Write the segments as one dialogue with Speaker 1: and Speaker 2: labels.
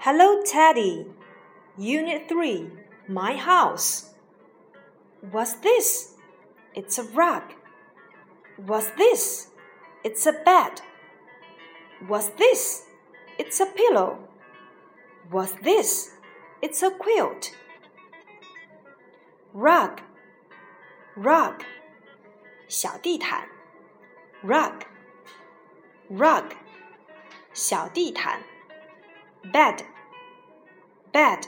Speaker 1: Hello, Teddy. Unit 3 My House. What's this? It's a rug. What's this? It's a bed. What's this? It's a pillow. What's this? It's a quilt. Rug, rug, 小地毯 rug, rug, 小地毯 bed, bed,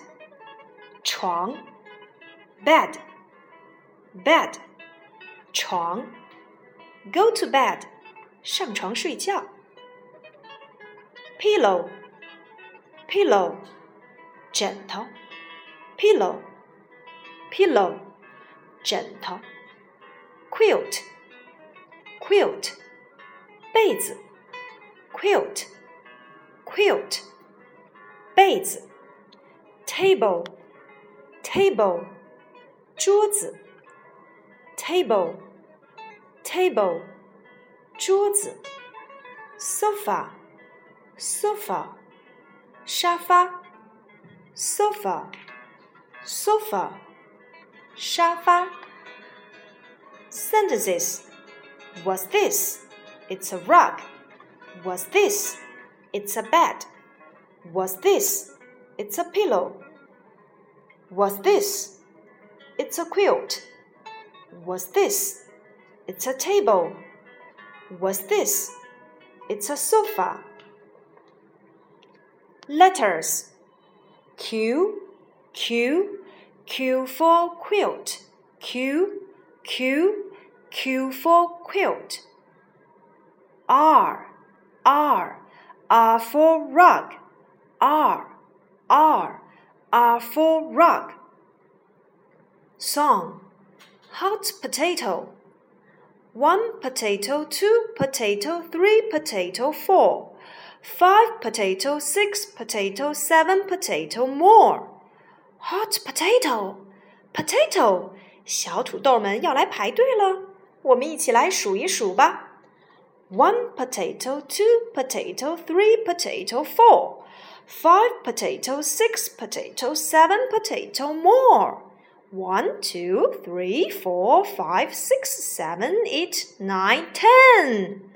Speaker 1: 床 bed, bed, 床 go to bed, 上床睡觉 pillow, pillow, 枕头 pillow, pillow, 枕头 quilt, quilt, 被子 quilt, quilt, 被子 table, table, 桌子 table, table, 桌子 sofa, sofa, 沙发 sofa, sofa, 沙发 sentences What's this? It's a rug. What's this? It's a bed. What's this? It's a pillow. What's this? It's a quilt. What's this? It's a table. What's this? It's a sofa. Letters Q, Q, Q for quilt. Q, Q, Q for quilt. R, R, R for rug. R, R, R for rug. Song Hot potato. One potato, two potato, three potato, four. Five potato, six potato, seven potato more. Hot potato, potato，小土豆们要来排队了，我们一起来数一数吧。One potato, two potato, three potato, four. Five potato, six potato, seven potato more. One, two, three, four, five, six, seven, eight, nine, ten.